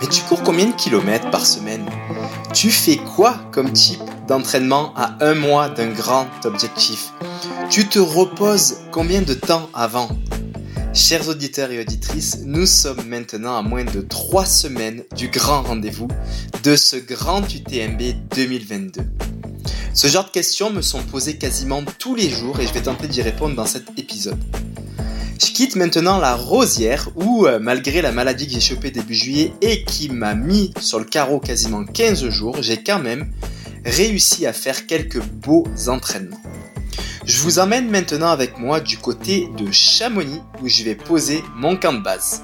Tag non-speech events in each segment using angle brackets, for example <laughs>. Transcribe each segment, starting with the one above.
Mais tu cours combien de kilomètres par semaine? Tu fais quoi comme type d'entraînement à un mois d'un grand objectif? Tu te reposes combien de temps avant? Chers auditeurs et auditrices, nous sommes maintenant à moins de 3 semaines du grand rendez-vous de ce grand UTMB 2022. Ce genre de questions me sont posées quasiment tous les jours et je vais tenter d'y répondre dans cet épisode. Je quitte maintenant la rosière où, euh, malgré la maladie que j'ai chopée début juillet et qui m'a mis sur le carreau quasiment 15 jours, j'ai quand même réussi à faire quelques beaux entraînements. Je vous emmène maintenant avec moi du côté de Chamonix où je vais poser mon camp de base.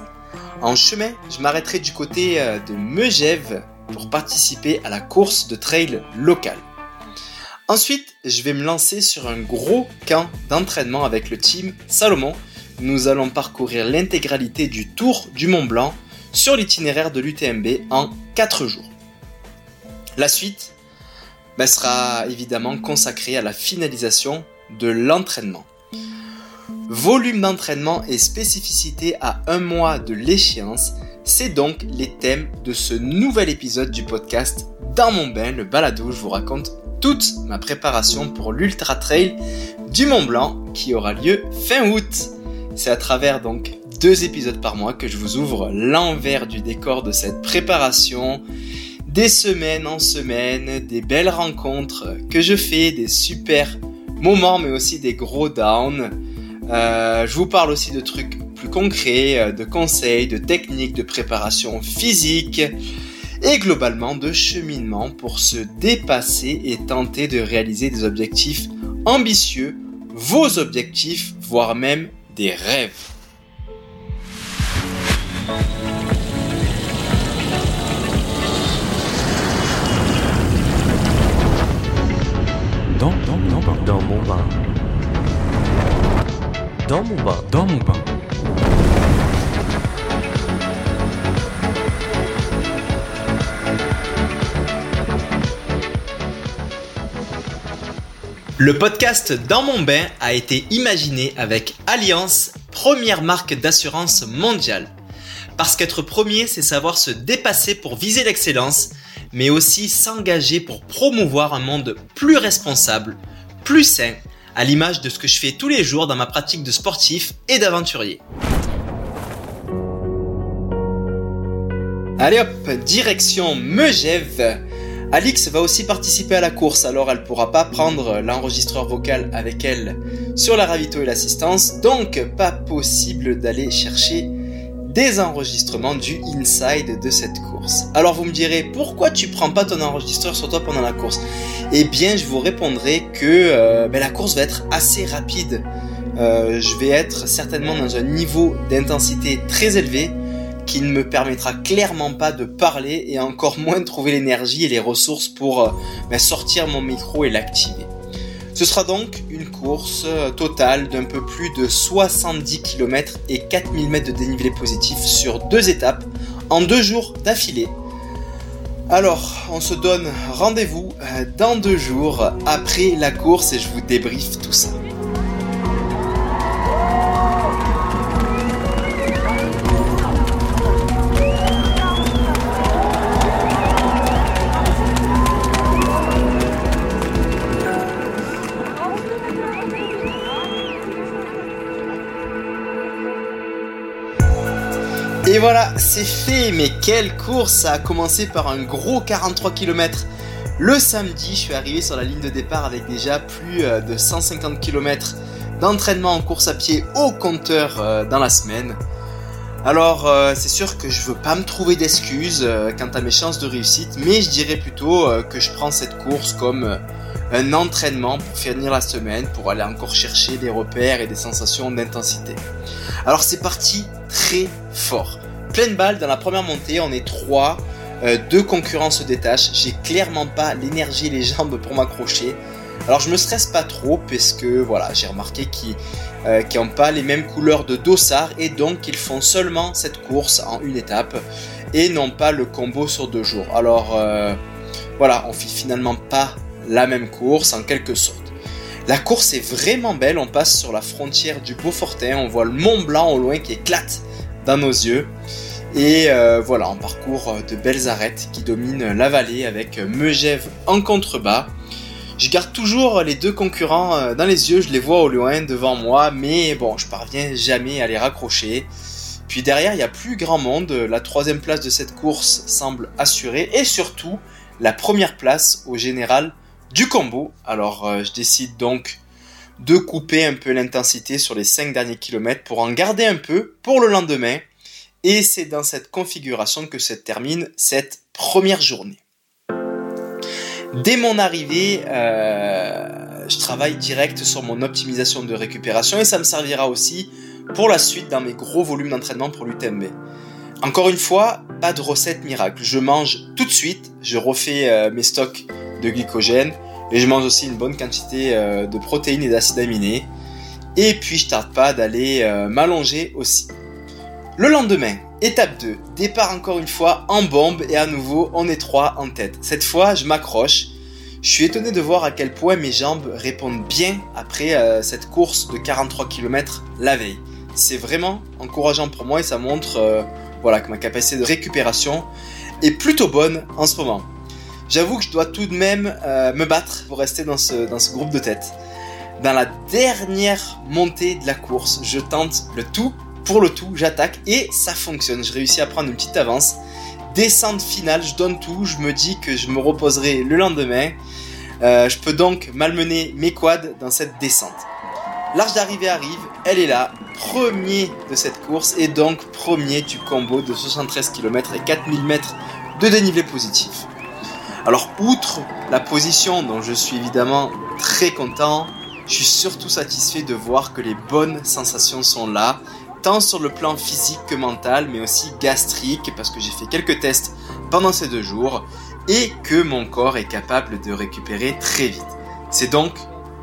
En chemin, je m'arrêterai du côté euh, de Megève pour participer à la course de trail locale. Ensuite, je vais me lancer sur un gros camp d'entraînement avec le team Salomon nous allons parcourir l'intégralité du Tour du Mont Blanc sur l'itinéraire de l'UTMB en 4 jours. La suite ben, sera évidemment consacrée à la finalisation de l'entraînement. Volume d'entraînement et spécificité à un mois de l'échéance, c'est donc les thèmes de ce nouvel épisode du podcast Dans mon bain, le balado où je vous raconte toute ma préparation pour l'Ultra Trail du Mont Blanc qui aura lieu fin août. C'est à travers donc deux épisodes par mois que je vous ouvre l'envers du décor de cette préparation, des semaines en semaine, des belles rencontres que je fais, des super moments mais aussi des gros downs. Euh, je vous parle aussi de trucs plus concrets, euh, de conseils, de techniques de préparation physique et globalement de cheminement pour se dépasser et tenter de réaliser des objectifs ambitieux, vos objectifs, voire même des rêves. Dans, dans, dans, dans mon bain. Dans mon bain. Dans mon bain. Le podcast Dans mon bain a été imaginé avec Alliance, première marque d'assurance mondiale. Parce qu'être premier, c'est savoir se dépasser pour viser l'excellence, mais aussi s'engager pour promouvoir un monde plus responsable, plus sain, à l'image de ce que je fais tous les jours dans ma pratique de sportif et d'aventurier. Allez hop, direction Megève Alix va aussi participer à la course, alors elle pourra pas prendre l'enregistreur vocal avec elle sur la ravito et l'assistance, donc pas possible d'aller chercher des enregistrements du inside de cette course. Alors vous me direz, pourquoi tu prends pas ton enregistreur sur toi pendant la course? Eh bien, je vous répondrai que euh, ben, la course va être assez rapide. Euh, je vais être certainement dans un niveau d'intensité très élevé qui ne me permettra clairement pas de parler et encore moins de trouver l'énergie et les ressources pour euh, ben, sortir mon micro et l'activer. Ce sera donc une course euh, totale d'un peu plus de 70 km et 4000 mètres de dénivelé positif sur deux étapes en deux jours d'affilée. Alors, on se donne rendez-vous euh, dans deux jours après la course et je vous débriefe tout ça. Et voilà, c'est fait, mais quelle course Ça a commencé par un gros 43 km. Le samedi, je suis arrivé sur la ligne de départ avec déjà plus euh, de 150 km d'entraînement en course à pied au compteur euh, dans la semaine. Alors, euh, c'est sûr que je veux pas me trouver d'excuses quant à mes chances de réussite, mais je dirais plutôt que je prends cette course comme un entraînement pour finir la semaine, pour aller encore chercher des repères et des sensations d'intensité. Alors c'est parti très fort pleine balle dans la première montée, on est trois. Euh, deux concurrents se détachent. J'ai clairement pas l'énergie et les jambes pour m'accrocher. Alors je me stresse pas trop parce que voilà, j'ai remarqué qu'ils n'ont euh, pas les mêmes couleurs de dossard et donc ils font seulement cette course en une étape et non pas le combo sur deux jours. Alors euh, voilà, on fait finalement pas la même course en quelque sorte. La course est vraiment belle, on passe sur la frontière du Beaufortin, on voit le Mont Blanc au loin qui éclate dans nos yeux. Et euh, voilà, on parcourt de belles arêtes qui dominent la vallée avec Megève en contrebas. Je garde toujours les deux concurrents euh, dans les yeux, je les vois au loin devant moi, mais bon, je parviens jamais à les raccrocher. Puis derrière, il n'y a plus grand monde, la troisième place de cette course semble assurée, et surtout, la première place au général du combo. Alors euh, je décide donc de couper un peu l'intensité sur les 5 derniers kilomètres pour en garder un peu pour le lendemain. Et c'est dans cette configuration que se termine cette première journée. Dès mon arrivée, euh, je travaille direct sur mon optimisation de récupération et ça me servira aussi pour la suite dans mes gros volumes d'entraînement pour l'UTMB. Encore une fois, pas de recette miracle. Je mange tout de suite, je refais euh, mes stocks de glycogène et je mange aussi une bonne quantité euh, de protéines et d'acides aminés. Et puis je tarde pas d'aller m'allonger aussi. Le lendemain, étape 2, départ encore une fois en bombe et à nouveau on est trois en tête. Cette fois, je m'accroche. Je suis étonné de voir à quel point mes jambes répondent bien après euh, cette course de 43 km la veille. C'est vraiment encourageant pour moi et ça montre euh, voilà, que ma capacité de récupération est plutôt bonne en ce moment. J'avoue que je dois tout de même euh, me battre pour rester dans ce, dans ce groupe de tête. Dans la dernière montée de la course, je tente le tout pour le tout, j'attaque et ça fonctionne. Je réussis à prendre une petite avance. Descente finale, je donne tout. Je me dis que je me reposerai le lendemain. Euh, je peux donc malmener mes quads dans cette descente. L'arche d'arrivée arrive, elle est là, premier de cette course et donc premier du combo de 73 km et 4000 mètres de dénivelé positif. Alors outre la position dont je suis évidemment très content, je suis surtout satisfait de voir que les bonnes sensations sont là tant sur le plan physique que mental, mais aussi gastrique, parce que j'ai fait quelques tests pendant ces deux jours, et que mon corps est capable de récupérer très vite. C'est donc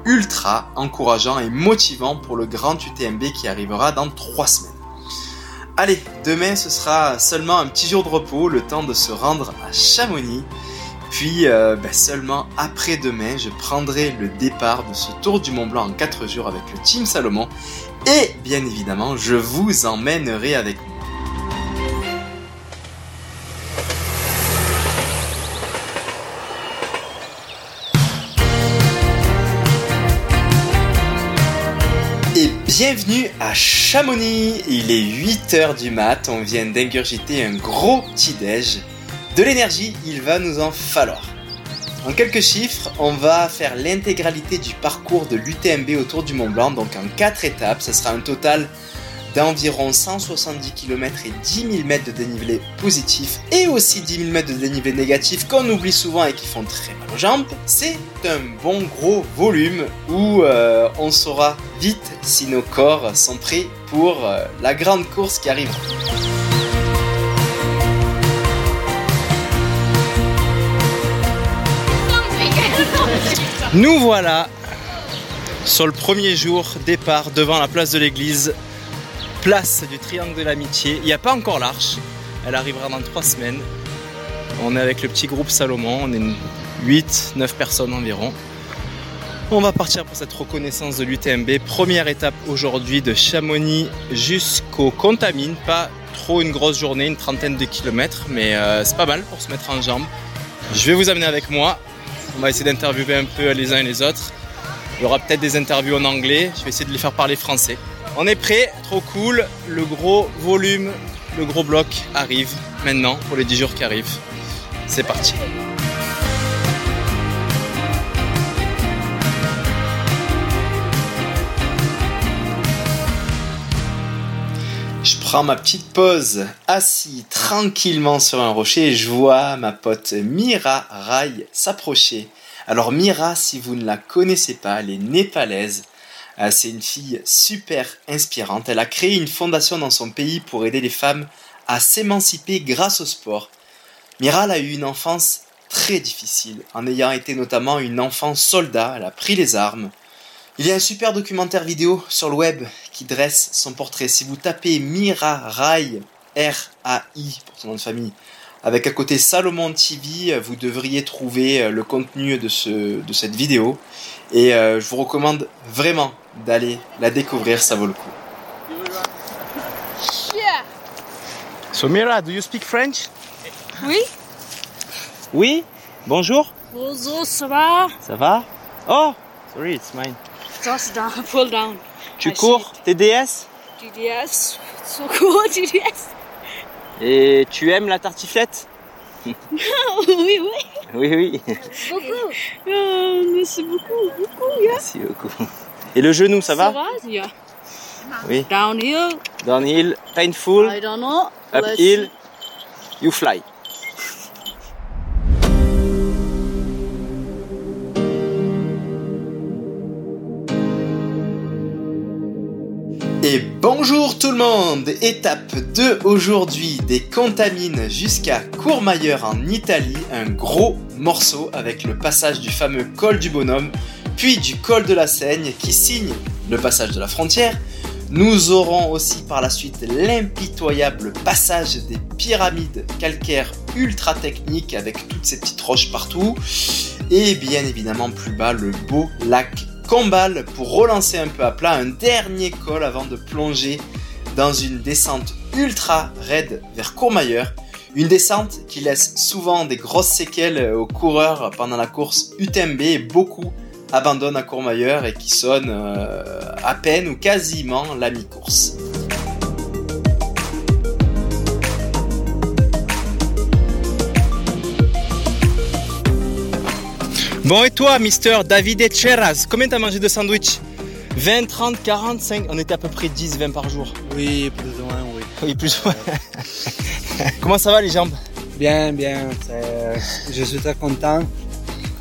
ultra encourageant et motivant pour le grand UTMB qui arrivera dans trois semaines. Allez, demain ce sera seulement un petit jour de repos, le temps de se rendre à Chamonix. Puis euh, ben, seulement après-demain, je prendrai le départ de ce tour du Mont Blanc en 4 jours avec le Team Salomon et bien évidemment, je vous emmènerai avec moi. Et bienvenue à Chamonix. Il est 8h du mat, on vient d'ingurgiter un gros petit déj. De l'énergie, il va nous en falloir. En quelques chiffres, on va faire l'intégralité du parcours de l'UTMB autour du Mont Blanc, donc en 4 étapes. Ce sera un total d'environ 170 km et 10 000 mètres de dénivelé positif et aussi 10 000 mètres de dénivelé négatif qu'on oublie souvent et qui font très mal aux jambes. C'est un bon gros volume où euh, on saura vite si nos corps sont prêts pour euh, la grande course qui arrive. Nous voilà sur le premier jour départ devant la place de l'église, place du triangle de l'amitié. Il n'y a pas encore l'arche, elle arrivera dans trois semaines. On est avec le petit groupe Salomon, on est 8-9 personnes environ. On va partir pour cette reconnaissance de l'UTMB. Première étape aujourd'hui de Chamonix jusqu'au Contamine. Pas trop une grosse journée, une trentaine de kilomètres, mais euh, c'est pas mal pour se mettre en jambes. Je vais vous amener avec moi. On va essayer d'interviewer un peu les uns et les autres. Il y aura peut-être des interviews en anglais. Je vais essayer de les faire parler français. On est prêt, trop cool. Le gros volume, le gros bloc arrive maintenant pour les 10 jours qui arrivent. C'est parti. Ma petite pause, assis tranquillement sur un rocher je vois ma pote Mira Rai s'approcher. Alors Mira, si vous ne la connaissez pas, elle est népalaise. Euh, c'est une fille super inspirante. Elle a créé une fondation dans son pays pour aider les femmes à s'émanciper grâce au sport. Mira a eu une enfance très difficile, en ayant été notamment une enfant soldat. Elle a pris les armes, il y a un super documentaire vidéo sur le web qui dresse son portrait. Si vous tapez Mira Rai, R-A-I pour son nom de famille, avec à côté Salomon TV, vous devriez trouver euh, le contenu de, ce, de cette vidéo. Et euh, je vous recommande vraiment d'aller la découvrir, ça vaut le coup. So Mira, do you speak French? Oui. Oui? Bonjour. Bonjour, ça va? Ça va? Oh, sorry, it's mine. Just down, pull down. Tu cours TDS. So cool, DDS. et tu aimes la tartiflette <laughs> oui, oui. Oui, oui. Beaucoup. Euh, merci beaucoup, beaucoup, yeah. Merci beaucoup. Et le genou, ça va Yeah. Oui. Downhill. Downhill, painful, I don't know. Uphill, you fly. Bonjour tout le monde Étape 2 aujourd'hui, des Contamines jusqu'à Courmayeur en Italie, un gros morceau avec le passage du fameux col du bonhomme, puis du col de la Seigne qui signe le passage de la frontière. Nous aurons aussi par la suite l'impitoyable passage des pyramides calcaires ultra techniques avec toutes ces petites roches partout. Et bien évidemment plus bas le beau lac Combal pour relancer un peu à plat un dernier col avant de plonger dans une descente ultra raide vers Courmayeur. Une descente qui laisse souvent des grosses séquelles aux coureurs pendant la course UTMB et beaucoup abandonnent à Courmayeur et qui sonne euh, à peine ou quasiment la mi-course. Bon et toi, Mister David Echeras, combien t'as mangé de sandwich? 20, 30, 45 On était à peu près 10, 20 par jour. Oui, plus ou moins, oui. Oui, plus ou moins. <laughs> Comment ça va les jambes? Bien, bien. c'est- Je suis très content.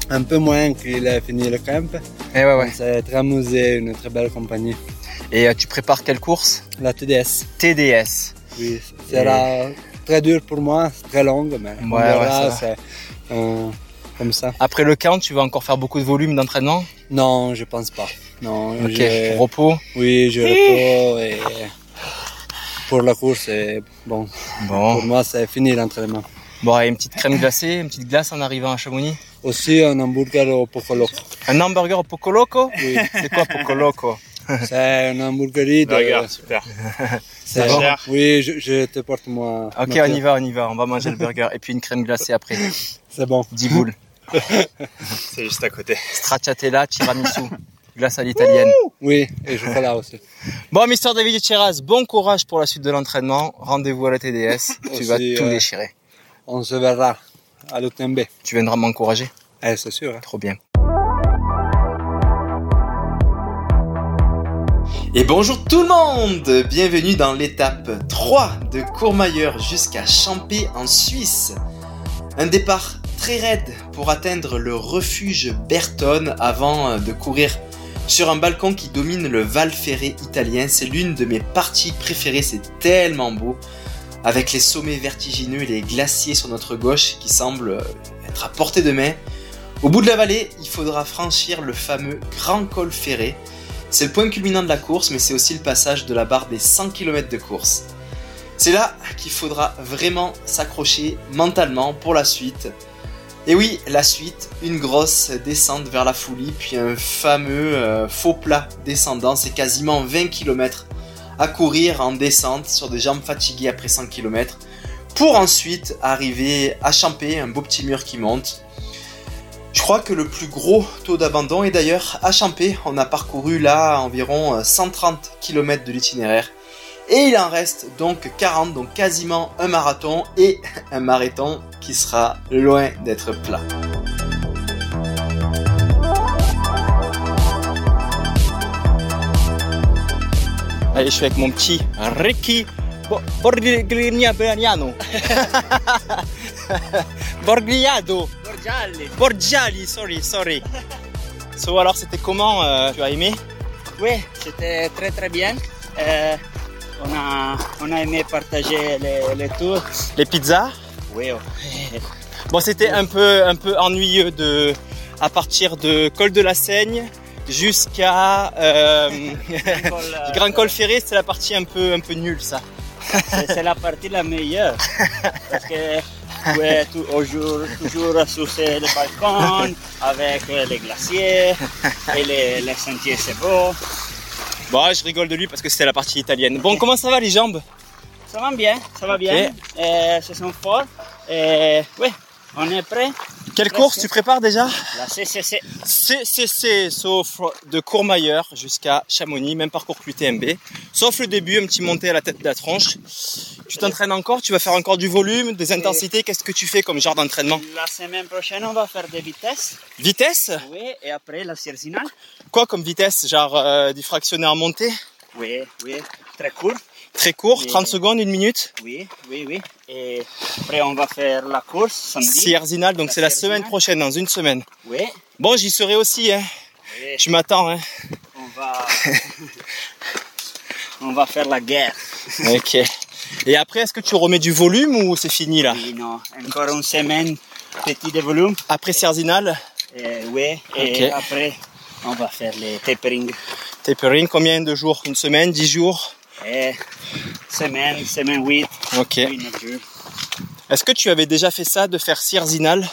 Un peu moins qu'il ait fini le camp. Ouais, On s'est très amusé, une très belle compagnie. Et euh, tu prépares quelle course? La TDS, TDS. oui, sera très dur pour moi, très longue, mais on Ouais, ouais, verra, ça va. C'est comme ça. Après le camp, tu vas encore faire beaucoup de volume d'entraînement? Non, je pense pas. Non, Ok, je- repos? oui, je repose et pour la course, c'est bon. Bon. Pour moi, c'est fini l'entraînement. Bon, et une petite crème glacée, une petite glace en arrivant à Chamonix. Aussi, un hamburger au Poco Un hamburger au Poco Loco? Oui, C'est quoi Poco Loco? C'est un hamburgerie de... super. C'est bon bon Oui, je, je te porte moi. Ok, on y va, on y va. On va manger le burger. Et puis une crème glacée après. C'est bon. 10 boules. <laughs> C'est juste à côté. Stracciatella, tiramisu. Glace à l'italienne. Oui, et chocolat aussi. Bon, Mister David Cheraz, bon courage pour la suite de l'entraînement. Rendez-vous à la TDS. Tu Aussi, vas tout euh, déchirer. On se verra à l'UTMB. Tu viendras m'encourager. Eh, c'est sûr. hein. Trop bien. Et bonjour tout le monde Bienvenue dans l'étape 3 de Courmayeur jusqu'à Champé en Suisse. Un départ très raide pour atteindre le refuge Bertone avant euh, de courir sur un balcon qui domine le Val Ferré italien. C'est l'une de mes parties préférées, c'est tellement beau. Avec les sommets vertigineux et les glaciers sur notre gauche qui semblent euh, être à portée de main. Au bout de la vallée, il faudra franchir le fameux Grand Col Ferré. C'est le point culminant de la course, mais c'est aussi le passage de la barre des 100 km de course. C'est là qu'il faudra vraiment s'accrocher mentalement pour la suite. Et oui, la suite, une grosse descente vers la Foulie, puis un fameux euh, faux plat descendant, c'est quasiment 20 km à courir en descente sur des jambes fatiguées après 100 km, pour ensuite arriver à Champé, un beau petit mur qui monte. Je crois que le plus gros taux d'abandon est d'ailleurs à Champé. On a parcouru là environ euh, 130 km de l'itinéraire. Et il en reste donc 40, donc quasiment un marathon et <laughs> un marathon qui sera loin d'être plat. Allez, je suis avec mon petit Ricky Bo- Borgliano. <laughs> Borgliado. Borgialli. Borgiali, sorry, sorry. So, alors, c'était comment euh, Tu as aimé? Oui, c'était très très bien. Euh, on, a, on a aimé partager les, les tours. Les pizzas Oui, oh. Bon, c'était un peu, un peu ennuyeux de, à partir de Col de la Seigne jusqu'à euh, <laughs> Grand Col Ferré, c'est la partie un peu, un peu nulle, ça. C'est la partie la meilleure. Parce que tu es tou- au jour- toujours sur ces- le balcon avec les glaciers et les, les sentiers, c'est beau. Bon, je rigole de lui parce que c'était la partie italienne. Bon, comment ça va les jambes? Ça va bien, ça va bien. Et se sont forts. Et oui, on est prêt. Quelle Presque. course tu prépares déjà? La CCC. CCC, sauf de Courmayeur jusqu'à Chamonix, même parcours que l'UTMB. Sauf le début, un petit montée à la tête de la tronche. Tu t'entraînes encore, tu vas faire encore du volume, des intensités. Qu'est-ce que tu fais comme genre d'entraînement? La semaine prochaine, on va faire des vitesses. Vitesse? Oui, et après la cerzinale. Quoi comme vitesse Genre euh, du fractionné en montée? Oui, oui, très court. Très court, Et- 30 secondes, une minute? Oui, oui, oui. Et après, on va faire la course samedi. Sierzinal, donc c'est la semaine prochaine, dans une semaine. Oui, Bon, j'y serai aussi, hein. oui. Tu m'attends, hein. On va... <laughs> <laughs> on va faire la guerre. Ok. <laughs> Et après, est-ce que tu remets du volume ou c'est fini là Oui, non. Encore une semaine, petit de volume. Après Sierzinal, Et, oui, et après, on va faire les tapering. tapering, combien de jours? Une semaine, 10 jours? Et semaine, semaine 8, Ok. 8, 9 jours. Est-ce que tu avais déjà fait ça de faire Sierzinal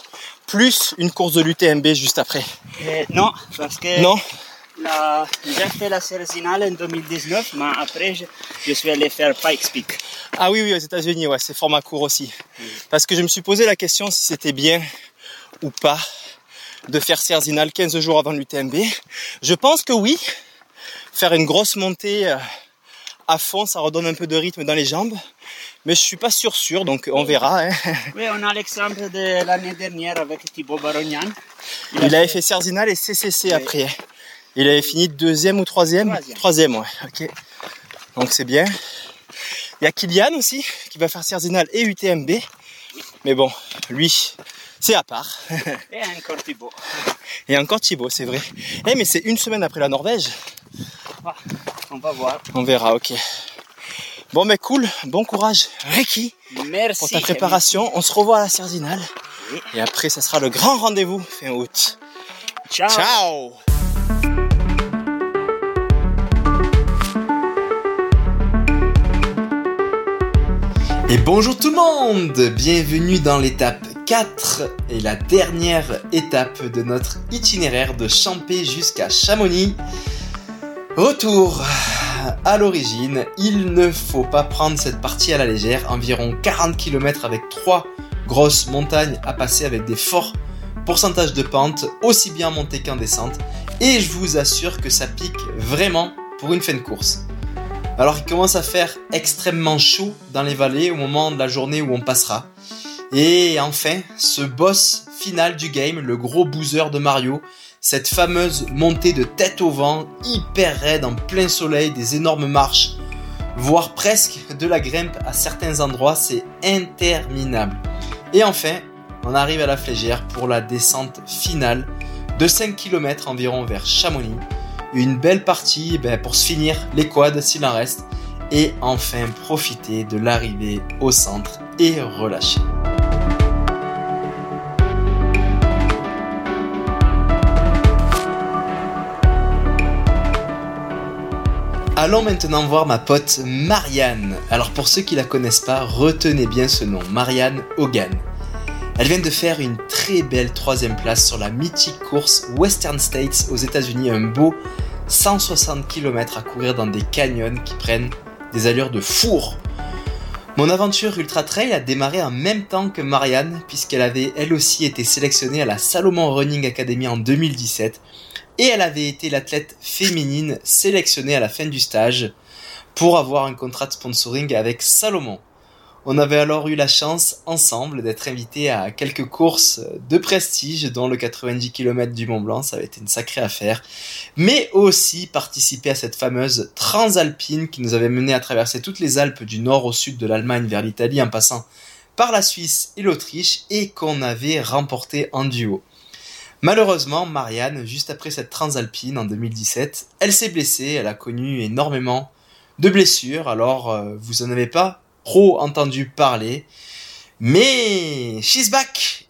plus une course de l'UTMB juste après? Et non, parce que Non? J'ai fait la cerzinale en 2019, mais après, je, je suis allé faire Pikes Peak. Ah oui, oui, aux États-Unis, ouais, c'est format court aussi. Parce que je me suis posé la question si c'était bien ou pas de faire Sierzinal 15 jours avant l'UTMB. Je pense que oui. Faire une grosse montée euh, à fond, ça redonne un peu de rythme dans les jambes. Mais je suis pas sûr sûr, donc on verra. hein. <laughs> Oui, on a l'exemple de l'année dernière avec Thibaut Barognan. Il avait fait Sierzinal et CCC après. Il avait fini deuxième ou troisième Troisième. ouais. Ok. Donc c'est bien. Il y a Kylian aussi qui va faire Sierzinal et UTMB. Mais bon, lui, c'est à part. Et encore <laughs> Thibaut. Et encore Thibaut, c'est vrai. Eh mais c'est une semaine après la Norvège. Ah, on va voir. On verra, ok. Bon mais cool, bon courage Ricky Merci. pour ta préparation. On se revoit à la Sierzinal. Oui. Et après, ça sera le grand rendez-vous fin août. Ciao. Ciao Et bonjour tout le monde Bienvenue dans l'étape 4 et la dernière étape de notre itinéraire de Champé jusqu'à Chamonix. Retour à l'origine, il ne faut pas prendre cette partie à la légère, environ 40 km avec trois grosses montagnes à passer avec des forts pourcentages de pente, aussi bien en montée qu'en descente, et je vous assure que ça pique vraiment pour une fin de course. Alors il commence à faire extrêmement chaud dans les vallées au moment de la journée où on passera. Et enfin, ce boss final du game, le gros boozer de Mario, cette fameuse montée de tête au vent, hyper raide en plein soleil, des énormes marches, voire presque de la grimpe à certains endroits, c'est interminable. Et enfin, on arrive à la flégère pour la descente finale de 5 km environ vers Chamonix. Une belle partie ben, pour se finir les quads s'il en reste et enfin profiter de l'arrivée au centre et relâcher. Allons maintenant voir ma pote Marianne. Alors pour ceux qui la connaissent pas, retenez bien ce nom, Marianne Hogan. Elle vient de faire une très belle troisième place sur la mythique course Western States aux États-Unis, un beau 160 km à courir dans des canyons qui prennent des allures de four. Mon aventure ultra trail a démarré en même temps que Marianne, puisqu'elle avait elle aussi été sélectionnée à la Salomon Running Academy en 2017, et elle avait été l'athlète féminine sélectionnée à la fin du stage pour avoir un contrat de sponsoring avec Salomon. On avait alors eu la chance ensemble d'être invités à quelques courses de prestige, dont le 90 km du Mont Blanc, ça avait été une sacrée affaire, mais aussi participer à cette fameuse transalpine qui nous avait mené à traverser toutes les Alpes du nord au sud de l'Allemagne vers l'Italie en passant par la Suisse et l'Autriche et qu'on avait remporté en duo. Malheureusement, Marianne, juste après cette transalpine en 2017, elle s'est blessée, elle a connu énormément de blessures, alors euh, vous en avez pas trop entendu parler. Mais she's back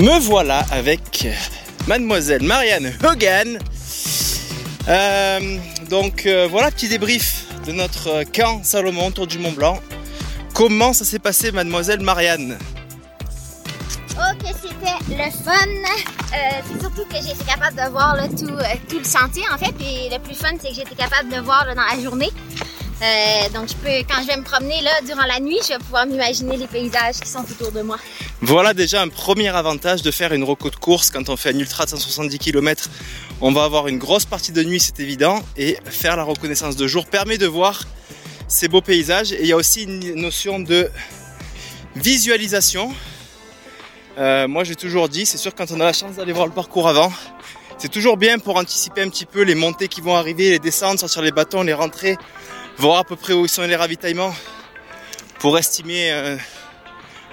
Me voilà avec mademoiselle Marianne Hogan. Euh, donc euh, voilà, petit débrief de notre euh, camp Salomon autour du Mont Blanc. Comment ça s'est passé mademoiselle Marianne? C'était Le fun, euh, c'est surtout que j'ai été capable de voir euh, tout le sentier en fait. Et le plus fun, c'est que j'ai été capable de voir dans la journée. Euh, donc quand je vais me promener là durant la nuit, je vais pouvoir m'imaginer les paysages qui sont autour de moi. Voilà déjà un premier avantage de faire une roco course quand on fait un ultra de 170 km. On va avoir une grosse partie de nuit, c'est évident, et faire la reconnaissance de jour permet de voir ces beaux paysages. Et il y a aussi une notion de visualisation. Euh, moi j'ai toujours dit, c'est sûr quand on a la chance d'aller voir le parcours avant, c'est toujours bien pour anticiper un petit peu les montées qui vont arriver, les descentes, sortir les bâtons, les rentrées, voir à peu près où sont les ravitaillements pour estimer euh,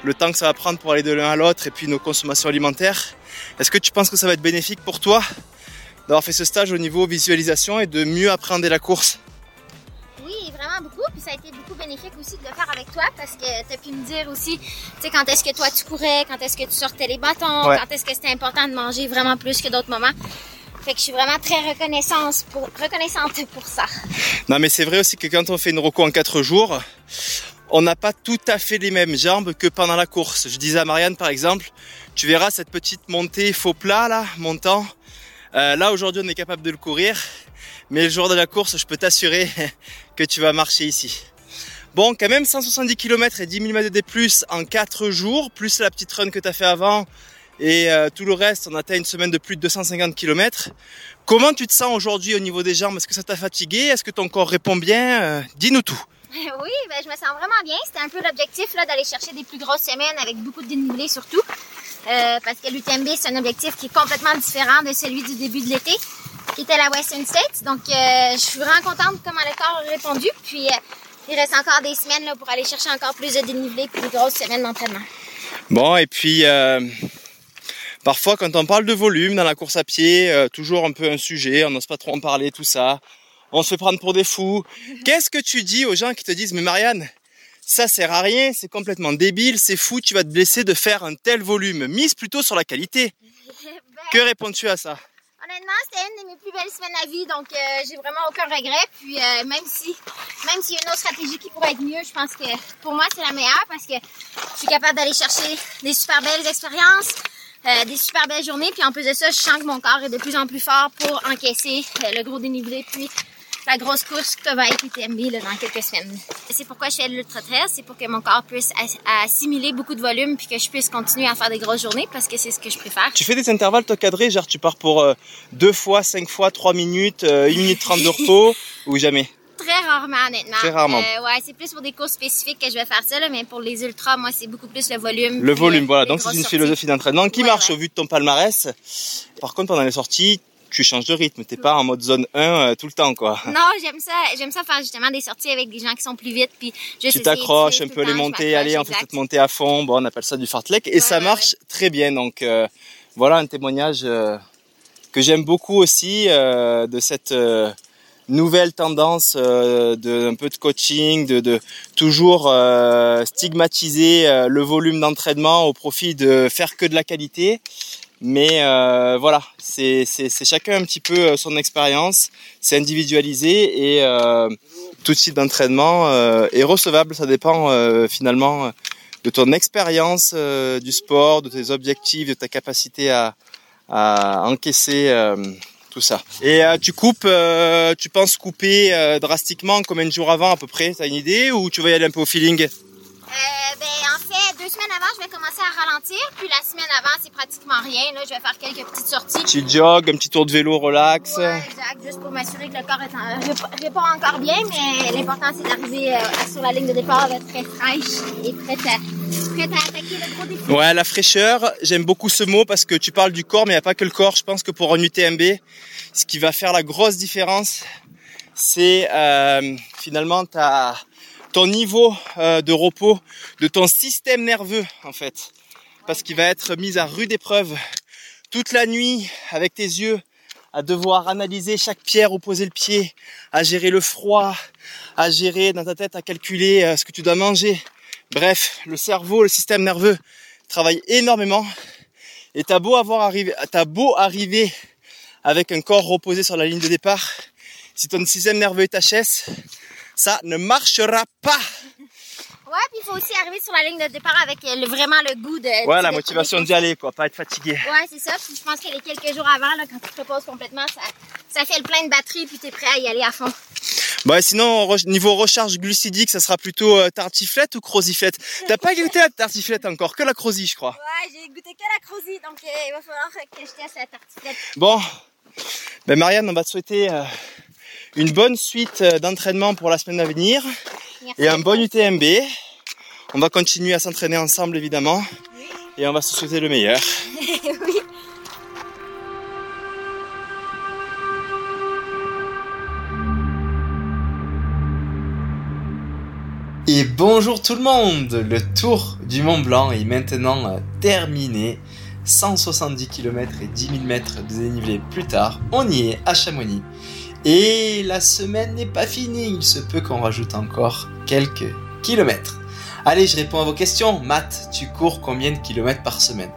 le temps que ça va prendre pour aller de l'un à l'autre et puis nos consommations alimentaires. Est-ce que tu penses que ça va être bénéfique pour toi d'avoir fait ce stage au niveau visualisation et de mieux appréhender la course? Bénéfique aussi de le faire avec toi parce que tu as pu me dire aussi, tu sais, quand est-ce que toi tu courais, quand est-ce que tu sortais les bâtons, Ouais. quand est-ce que c'était important de manger vraiment plus que d'autres moments. Fait que je suis vraiment très reconnaissante pour, reconnaissante pour ça. Non mais c'est vrai aussi que quand on fait une roco en 4 jours, on n'a pas tout à fait les mêmes jambes que pendant la course. Je disais à Marianne par exemple, tu verras cette petite montée faux plat là, montant. Euh, là aujourd'hui on est capable de le courir, mais le jour de la course je peux t'assurer <laughs> que tu vas marcher ici. Bon quand même 170 km et 10 000 mètres de D+, en 4 jours, plus la petite run que tu as fait avant et euh, tout le reste, on atteint une semaine de plus de 250 km. Comment tu te sens aujourd'hui au niveau des jambes? Est-ce que ça t'a fatigué? Est-ce que ton corps répond bien? Euh, Dis-nous tout. <laughs> Oui, ben, je me sens vraiment bien. C'était un peu l'objectif d'aller chercher des plus grosses semaines avec beaucoup de dénivelé surtout. Euh, parce que l'UTMB, c'est un objectif qui est complètement différent de celui du début de l'été, qui était la Western States. Donc, je suis vraiment contente de comment le corps a répondu. Puis, il reste encore des semaines là, pour aller chercher encore plus de dénivelé puis des grosses semaines d'entraînement. Bon, et puis euh, parfois quand on parle de volume dans la course à pied, euh, toujours un peu un sujet, on n'ose pas trop en parler, tout ça. On se fait prendre pour des fous. <laughs> Qu'est-ce que tu dis aux gens qui te disent mais Marianne, ça sert à rien, c'est complètement débile, c'est fou, tu vas te blesser de faire un tel volume? Mise plutôt sur la qualité. <laughs> Ben, Que réponds-tu à ça? Honnêtement, c'était une de mes plus belles semaines à vie, donc euh, j'ai vraiment aucun regret. Puis euh, même si même s'il y a une autre stratégie qui pourrait être mieux, je pense que pour moi c'est la meilleure parce que je suis capable d'aller chercher des super belles expériences, euh, des super belles journées. Puis en plus de ça, je sens que mon corps est de plus en plus fort pour encaisser euh, le gros dénivelé puis la grosse course que va être l'UTMB là, dans quelques semaines. C'est pourquoi je fais l'ultra trail, c'est pour que mon corps puisse as- assimiler beaucoup de volume puis que je puisse continuer à faire des grosses journées parce que c'est ce que je préfère. Tu fais des intervalles toi cadrés, genre tu pars pour euh, deux fois, cinq fois, trois minutes, euh, une minute trente de repos <laughs> ou jamais? Très rarement, honnêtement. Très rarement. Euh, ouais, c'est plus pour des courses spécifiques que je vais faire ça, là, mais pour les ultras, moi, c'est beaucoup plus le volume. Le volume, voilà. Donc c'est une sorties. philosophie d'entraînement qui Ouais, marche ouais. au vu de ton palmarès. Par contre, pendant les sorties, tu changes de rythme. T'es pas en mode zone 1 euh, tout le temps, quoi. <laughs> Non, j'aime ça. J'aime ça faire justement des sorties avec des gens qui sont plus vite, puis juste Tu t'accroches un peu le les je montées, allez, on fait cette montée à fond. Bon, on appelle ça du fartlek et Ouais, ça ouais, marche très bien. Donc euh, voilà un témoignage euh, que j'aime beaucoup aussi euh, de cette euh, nouvelle tendance euh, de un peu de coaching, de, de toujours euh, stigmatiser euh, le volume d'entraînement au profit de faire que de la qualité. Mais euh, voilà, c'est chacun un petit peu euh, son expérience, c'est individualisé et euh, tout type d'entraînement euh, est recevable. Ça dépend euh, finalement de ton expérience euh, du sport, de tes objectifs, de ta capacité à, à encaisser euh, tout ça. Et euh, tu coupes, euh, tu penses couper euh, drastiquement combien de jours avant à peu près T'as une idée ou tu vas y aller un peu au feeling? Euh, ben, en fait, deux semaines avant, je vais commencer à ralentir, puis la semaine avant, c'est pratiquement rien. Là, je vais faire quelques petites sorties. Tu jogues, un petit tour de vélo relax. Ouais, exact, juste pour m'assurer que le corps est en- rép- répond encore bien, mais l'important c'est d'arriver euh, sur la ligne de départ euh, très fraîche et prête à, prête à attaquer le gros défi. Ouais, la fraîcheur, j'aime beaucoup ce mot parce que tu parles du corps, mais il n'y a pas que le corps. Je pense que pour un UTMB, ce qui va faire la grosse différence, c'est euh, finalement ta, ton niveau euh, de repos de ton système nerveux, en fait. Parce qu'il va être mis à rude épreuve toute la nuit avec tes yeux à devoir analyser chaque pierre où poser le pied, à gérer le froid, à gérer dans ta tête, à calculer euh, ce que tu dois manger. Bref, le cerveau, le système nerveux travaille énormément. Et t'as beau avoir arrivé, t'as beau arriver avec un corps reposé sur la ligne de départ, si ton système nerveux est HS, ça ne marchera pas. Ouais, puis il faut aussi arriver sur la ligne de départ avec le- vraiment le goût de. Ouais, de- la motivation d'y aller, quoi, pas être fatigué. Ouais, c'est ça. Puis je pense que les quelques jours avant, là, quand tu te reposes complètement, ça, ça fait le plein de batterie, puis t'es prêt à y aller à fond. Bah sinon, niveau recharge glucidique, ça sera plutôt euh, tartiflette ou croziflette T'as pas goûté la tartiflette encore, que la crozy, je crois. Ouais, j'ai goûté que la crozie, donc euh, il va falloir que je teste la tartiflette. Bon, ben Marianne, on va te souhaiter euh, une bonne suite euh, d'entraînement pour la semaine à venir Merci. et un bon UTMB. On va continuer à s'entraîner ensemble évidemment et on va se souhaiter le meilleur. <laughs> oui. Et bonjour tout le monde Le tour du Mont Blanc est maintenant euh, terminé. 170 km et 10 000 mètres de dénivelé plus tard, on y est à Chamonix. Et la semaine n'est pas finie, il se peut qu'on rajoute encore quelques kilomètres. Allez, je réponds à vos questions. Matt, tu cours combien de kilomètres par semaine?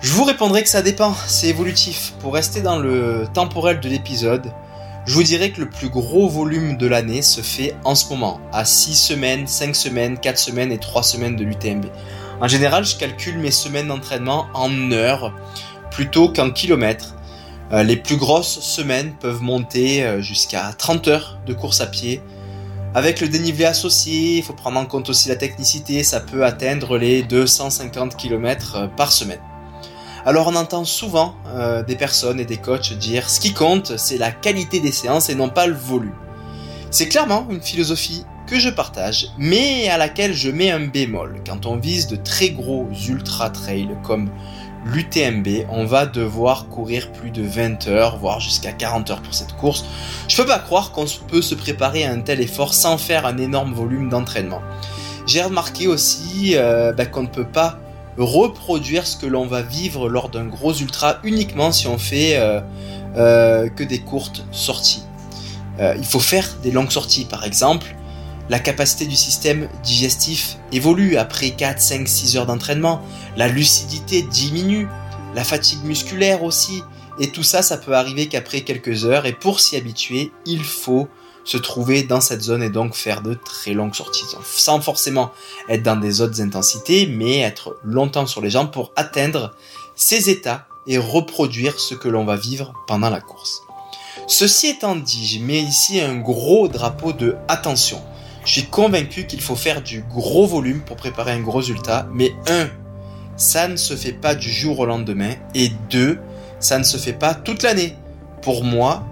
Je vous répondrai que ça dépend, c'est évolutif. Pour rester dans le temporel de l'épisode, je vous dirais que le plus gros volume de l'année se fait en ce moment, à 6 semaines, 5 semaines, 4 semaines et 3 semaines de l'UTMB. En général, je calcule mes semaines d'entraînement en heures plutôt qu'en kilomètres. Euh, les plus grosses semaines peuvent monter euh, jusqu'à 30 heures de course à pied. Avec le dénivelé associé, il faut prendre en compte aussi la technicité, ça peut atteindre les 250 km par semaine. Alors on entend souvent euh, des personnes et des coachs dire ce qui compte c'est la qualité des séances et non pas le volume. C'est clairement une philosophie que je partage mais à laquelle je mets un bémol. Quand on vise de très gros ultra trails comme l'UTMB, on va devoir courir plus de 20 heures, voire jusqu'à 40 heures pour cette course. Je peux pas croire qu'on peut se préparer à un tel effort sans faire un énorme volume d'entraînement. J'ai remarqué aussi euh, bah, qu'on ne peut pas reproduire ce que l'on va vivre lors d'un gros ultra uniquement si on fait euh, euh, que des courtes sorties. Il faut faire des longues sorties par exemple. La capacité du système digestif évolue après 4, 5, 6 heures d'entraînement. La lucidité diminue. La fatigue musculaire aussi. Et tout ça, ça peut arriver qu'après quelques heures. Et pour s'y habituer, il faut se trouver dans cette zone et donc faire de très longues sorties. Sans forcément être dans des hautes intensités, mais être longtemps sur les jambes pour atteindre ces états et reproduire ce que l'on va vivre pendant la course. Ceci étant dit, je mets ici un gros drapeau de attention. Je suis convaincu qu'il faut faire du gros volume pour préparer un gros résultat, mais un, ça ne se fait pas du jour au lendemain, et deux, ça ne se fait pas toute l'année. Pour moi,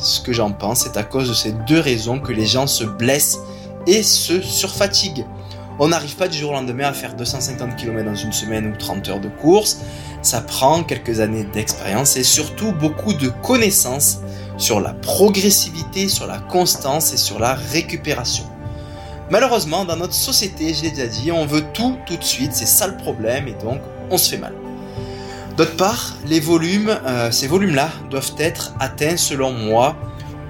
ce que j'en pense, c'est à cause de ces deux raisons que les gens se blessent et se surfatiguent. On n'arrive pas du jour au lendemain à faire 250 km dans une semaine ou 30 heures de course. Ça prend quelques années d'expérience et surtout beaucoup de connaissances sur la progressivité, sur la constance et sur la récupération. Malheureusement, dans notre société, je l'ai déjà dit, on veut tout tout de suite, c'est ça le problème et donc on se fait mal. D'autre part, les volumes, euh, ces volumes-là doivent être atteints selon moi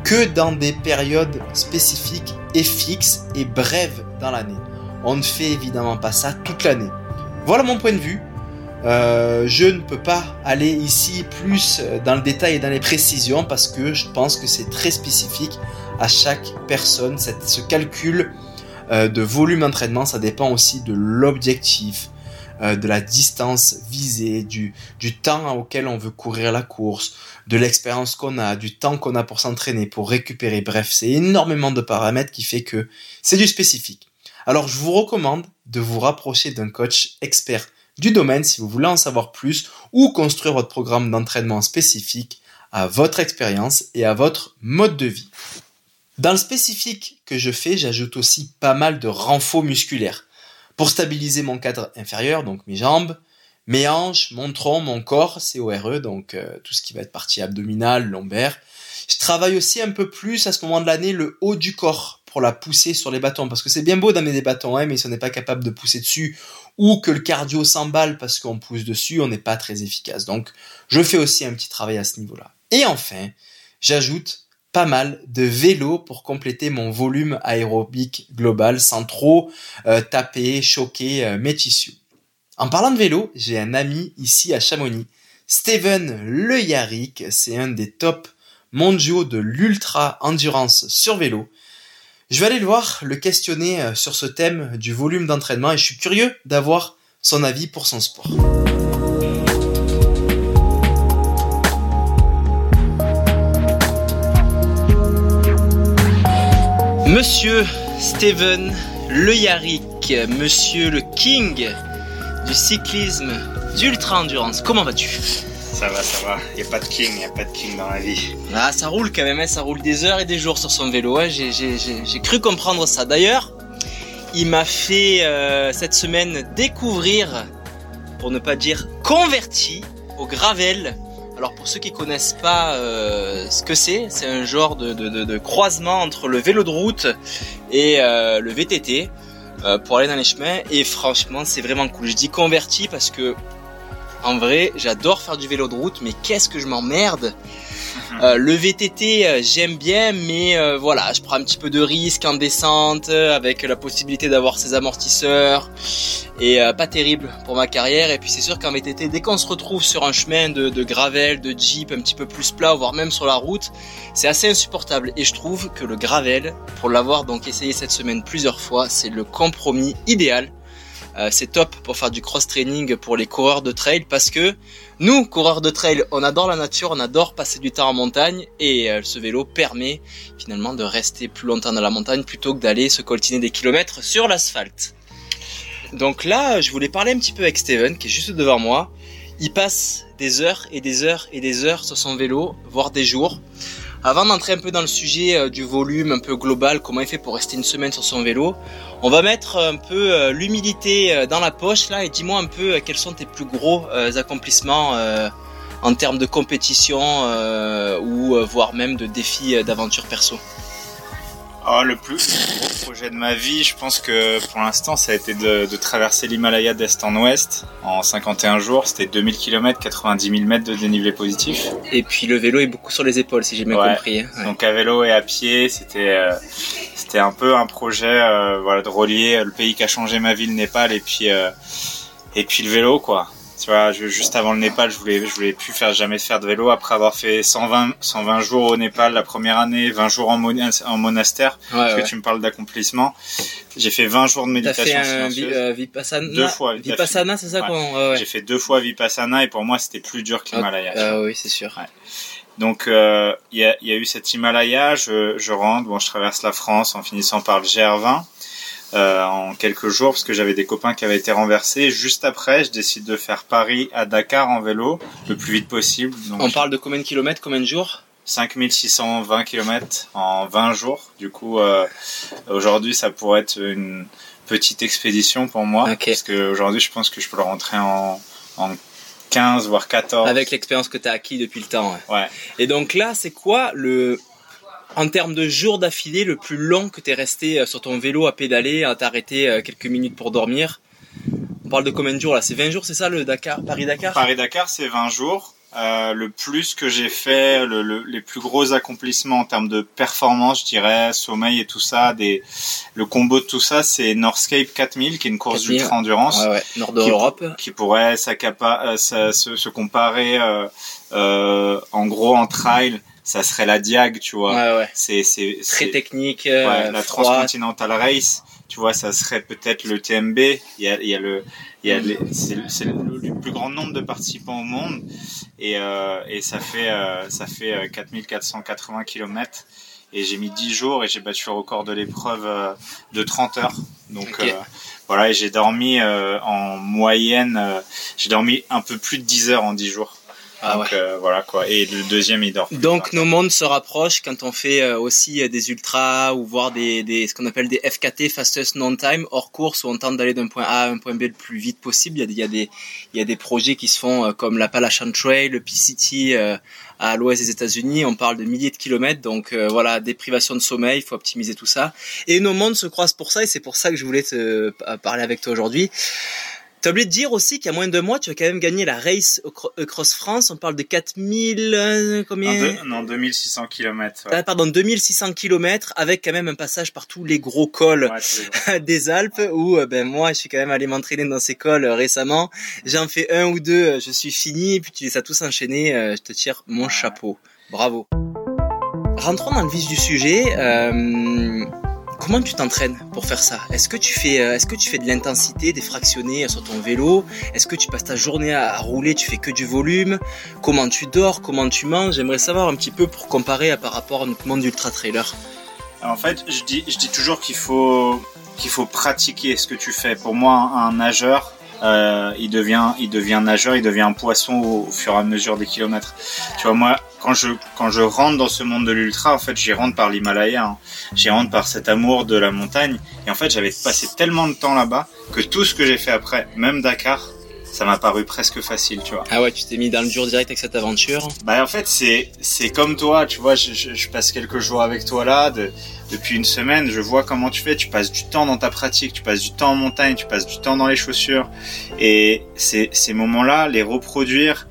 que dans des périodes spécifiques et fixes et brèves dans l'année. On ne fait évidemment pas ça toute l'année. Voilà mon point de vue. Euh, je ne peux pas aller ici plus dans le détail et dans les précisions parce que je pense que c'est très spécifique à chaque personne. Ce calcul euh, de volume d'entraînement, ça dépend aussi de l'objectif, euh, de la distance visée, du, du temps auquel on veut courir la course, de l'expérience qu'on a, du temps qu'on a pour s'entraîner, pour récupérer. Bref, c'est énormément de paramètres qui fait que c'est du spécifique. Alors je vous recommande de vous rapprocher d'un coach expert du domaine si vous voulez en savoir plus ou construire votre programme d'entraînement spécifique à votre expérience et à votre mode de vie. Dans le spécifique que je fais, j'ajoute aussi pas mal de renforts musculaires pour stabiliser mon cadre inférieur, donc mes jambes, mes hanches, mon tronc, mon corps, CORE, donc euh, tout ce qui va être partie abdominale, lombaire. Je travaille aussi un peu plus à ce moment de l'année le haut du corps pour la pousser sur les bâtons. Parce que c'est bien beau d'amener des bâtons, hein, mais si on n'est pas capable de pousser dessus, ou que le cardio s'emballe parce qu'on pousse dessus, on n'est pas très efficace. Donc, je fais aussi un petit travail à ce niveau-là. Et enfin, j'ajoute pas mal de vélo pour compléter mon volume aérobique global sans trop euh, taper, choquer euh, mes tissus. En parlant de vélo, j'ai un ami ici à Chamonix, Steven Le Yarrick, c'est un des top mondiaux de l'ultra endurance sur vélo. Je vais aller le voir, le questionner euh, sur ce thème du volume d'entraînement et je suis curieux d'avoir son avis pour son sport. Monsieur Steven Le Yarrick, monsieur le king du cyclisme d'ultra-endurance, comment vas-tu? Ça va, ça va. Y a pas de king, y a pas de king dans la vie. Ah, ça roule quand même, hein, ça roule des heures et des jours sur son vélo. hein. J'ai cru comprendre ça. D'ailleurs, il m'a fait euh, cette semaine découvrir, pour ne pas dire converti, au gravel. Alors pour ceux qui connaissent pas euh, ce que c'est, c'est un genre de croisement entre le vélo de route et euh, le VTT euh, pour aller dans les chemins. Et franchement, c'est vraiment cool. Je dis converti parce que en vrai, j'adore faire du vélo de route, mais qu'est-ce que je m'emmerde? Euh, le VTT, euh, j'aime bien, mais euh, voilà, je prends un petit peu de risque en descente, avec la possibilité d'avoir ses amortisseurs, et pas terrible pour ma carrière. Et puis c'est sûr qu'en VTT, dès qu'on se retrouve sur un chemin de, de gravel, de jeep, un petit peu plus plat, voire même sur la route, c'est assez insupportable. Et je trouve que le gravel, pour l'avoir donc essayé cette semaine plusieurs fois, c'est le compromis idéal. Euh, c'est top pour faire du cross-training pour les coureurs de trail parce que nous, coureurs de trail, on adore la nature, on adore passer du temps en montagne et euh, ce vélo permet finalement de rester plus longtemps dans la montagne plutôt que d'aller se coltiner des kilomètres sur l'asphalte. Donc là, je voulais parler un petit peu avec Steven qui est juste devant moi. Il passe des heures et des heures et des heures sur son vélo, voire des jours. Avant d'entrer un peu dans le sujet euh, du volume un peu global, comment il fait pour rester une semaine sur son vélo, on va mettre un peu euh, l'humilité euh, dans la poche là et dis-moi un peu quels sont tes plus gros accomplissements en termes de compétition ou voire même de défis d'aventure perso. Oh, le plus gros projet de ma vie, je pense que pour l'instant, ça a été de, de traverser l'Himalaya d'est en ouest en 51 jours. C'était 2000 km, 90 000 mètres de dénivelé positif. Et puis le vélo est beaucoup sur les épaules si j'ai bien Ouais. compris. hein. Ouais. Donc à vélo et à pied, c'était euh, c'était un peu un projet euh, voilà de relier le pays qui a changé ma vie, le Népal, et puis euh, et puis le vélo quoi. Tu vois, je- juste avant le Népal, je voulais je voulais plus faire jamais faire de vélo après avoir fait 120 120 jours au Népal la première année, 20 jours en, monas- en monastère. Ouais, Parce ouais. que tu me parles d'accomplissement. J'ai fait 20 jours de fait méditation un vi- silencieuse. euh, Vipassana? Deux fois, Vipassana, c'est ça Ouais. J'ai fait deux fois Vipassana et pour moi c'était plus dur que l'Himalaya. Ah oui, c'est sûr. Donc euh, il y, a, il y a eu cet Himalaya, je, je rentre, bon je traverse la France en finissant par le GR20 euh, en quelques jours parce que j'avais des copains qui avaient été renversés. Juste après, je décide de faire Paris à Dakar en vélo le plus vite possible. Donc On parle de combien de kilomètres, combien de jours? 5620 km en 20 jours. Du coup, euh, aujourd'hui, ça pourrait être une petite expédition pour moi. Ok. Parce que aujourd'hui, je pense que je peux le rentrer en, en 15 voire 14. Avec l'expérience que tu as acquis depuis le temps. ouais. Ouais. Et donc là, c'est quoi le. En termes de jours d'affilée, le plus long que tu es resté euh, sur ton vélo à pédaler, à t'arrêter euh, quelques minutes pour dormir? On parle de combien de jours là? C'est 20 jours, c'est ça le Dakar, Paris-Dakar? Paris-Dakar, c'est 20 jours. Euh, le plus que j'ai fait, le, le- les plus gros accomplissements en termes de performance, je dirais, sommeil et tout ça, des, le combo de tout ça, c'est Northscape 4000, qui est une course 4000. d'ultra-endurance. Ouais, ouais, nord de l'Europe. qui pourrait s'accapa- euh, se, se comparer euh, en gros en trail ça serait la Diag tu vois Ouais, ouais. c'est c'est Très technique, euh, ouais, la froid. Transcontinental Race tu vois ça serait peut-être le TMB il y a il y a le il y a c'est le, le plus grand nombre de participants au monde et euh, et ça fait euh, ça fait euh, 4480 km et j'ai mis 10 jours et j'ai battu le record de l'épreuve euh, de 30 heures donc Ok. euh, voilà et j'ai dormi euh, en moyenne euh, j'ai dormi un peu plus de 10 heures en 10 jours Ah donc euh, voilà quoi et le deuxième il dort plus, Donc quoi. nos mondes se rapprochent quand on fait euh, aussi euh, des ultras ou voir des, des ce qu'on appelle des FKT fastest non time hors course où on tente d'aller d'un point A à un point B le plus vite possible. Il y a des il y a des il y a des projets qui se font euh, comme l'Appalachian Trail, le PCT euh, à l'ouest des États-Unis. On parle de milliers de kilomètres donc euh, voilà déprivation de sommeil, il faut optimiser tout ça. Et nos mondes se croisent pour ça et c'est pour ça que je voulais te euh, parler avec toi aujourd'hui. T'as oublié de dire aussi qu'il y a moins de deux mois, tu as quand même gagné la race Across France. On parle de 4000, euh, combien? Non, deux- non 2600 km ouais. ah, pardon, 2600 km avec quand même un passage par tous les gros cols Ouais, <laughs> des Alpes où euh, ben moi je suis quand même allé m'entraîner dans ces cols euh, récemment. J'en fais un ou deux, euh, je suis fini et puis tu les as tous enchaînés, je te tire mon Ouais. chapeau. Bravo. Rentrons dans le vif du sujet. Euh, comment tu t'entraînes pour faire ça? Est-ce que tu fais, euh, est-ce que tu fais de l'intensité, des fractionnés sur ton vélo? Est-ce que tu passes ta journée à, rouler, tu fais que du volume? Comment tu dors? Comment tu manges? J'aimerais savoir un petit peu pour comparer à, par rapport à notre monde d'ultra trailer. En fait, je dis, je dis toujours qu'il faut, qu'il faut pratiquer ce que tu fais. Pour moi, un nageur, euh, il devient, il devient nageur, il devient poisson au, au fur et à mesure des kilomètres. Tu vois, moi, quand je, quand je rentre dans ce monde de l'ultra, en fait, j'y rentre par l'Himalaya, hein. j'y rentre par cet amour de la montagne. Et en fait, j'avais passé tellement de temps là-bas que tout ce que j'ai fait après, même Dakar, ça m'a paru presque facile, tu vois. Ah ouais, tu t'es mis dans le dur direct avec cette aventure. Bah en fait c'est c'est comme toi, tu vois, je, je, je passe quelques jours avec toi là, de, depuis une semaine, je vois comment tu fais, tu passes du temps dans ta pratique, tu passes du temps en montagne, tu passes du temps dans les chaussures, et ces ces moments-là, les reproduire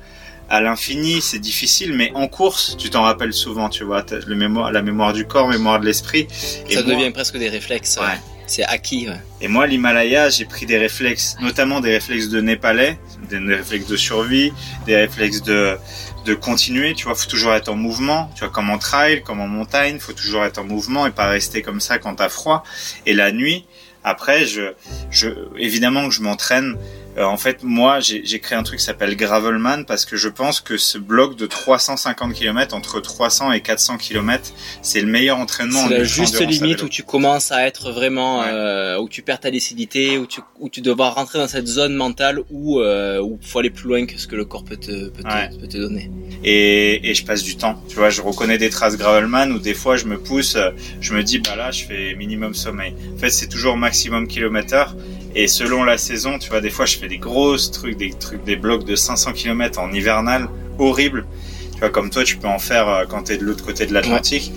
à l'infini, c'est difficile, mais en course, tu t'en rappelles souvent, tu vois, le mémoire, la mémoire du corps, mémoire de l'esprit. Ça moi- devient presque des réflexes. Ouais. C'est acquis. ouais. Et moi, l'Himalaya, j'ai pris des réflexes, notamment des réflexes de Népalais, des réflexes de survie, des réflexes de, de continuer. Tu vois, faut toujours être en mouvement. Tu vois, comme en trail, comme en montagne, faut toujours être en mouvement et pas rester comme ça quand t'as froid. Et la nuit, après, je, je, évidemment que je m'entraîne. Euh, en fait, moi, j'ai créé un truc qui s'appelle Gravelman parce que je pense que ce bloc de 350 km, entre 300 et 400 km, c'est le meilleur entraînement. en C'est la ultra juste limite où tu commences à être vraiment, Ouais. euh, où tu perds ta lucidité, où tu, où tu devras rentrer dans cette zone mentale où, euh, où faut aller plus loin que ce que le corps peut te, peut te, peut te donner. et, et je passe du temps. Tu vois, je reconnais des traces Gravelman où des fois je me pousse, euh, je me dis bah là je fais minimum sommeil. En fait, c'est toujours maximum kilomètre. Et selon la saison, tu vois, des fois je fais des grosses trucs, des trucs, des blocs de 500 km en hivernal, horrible. Tu vois, comme toi, tu peux en faire euh, quand t'es de l'autre côté de l'Atlantique.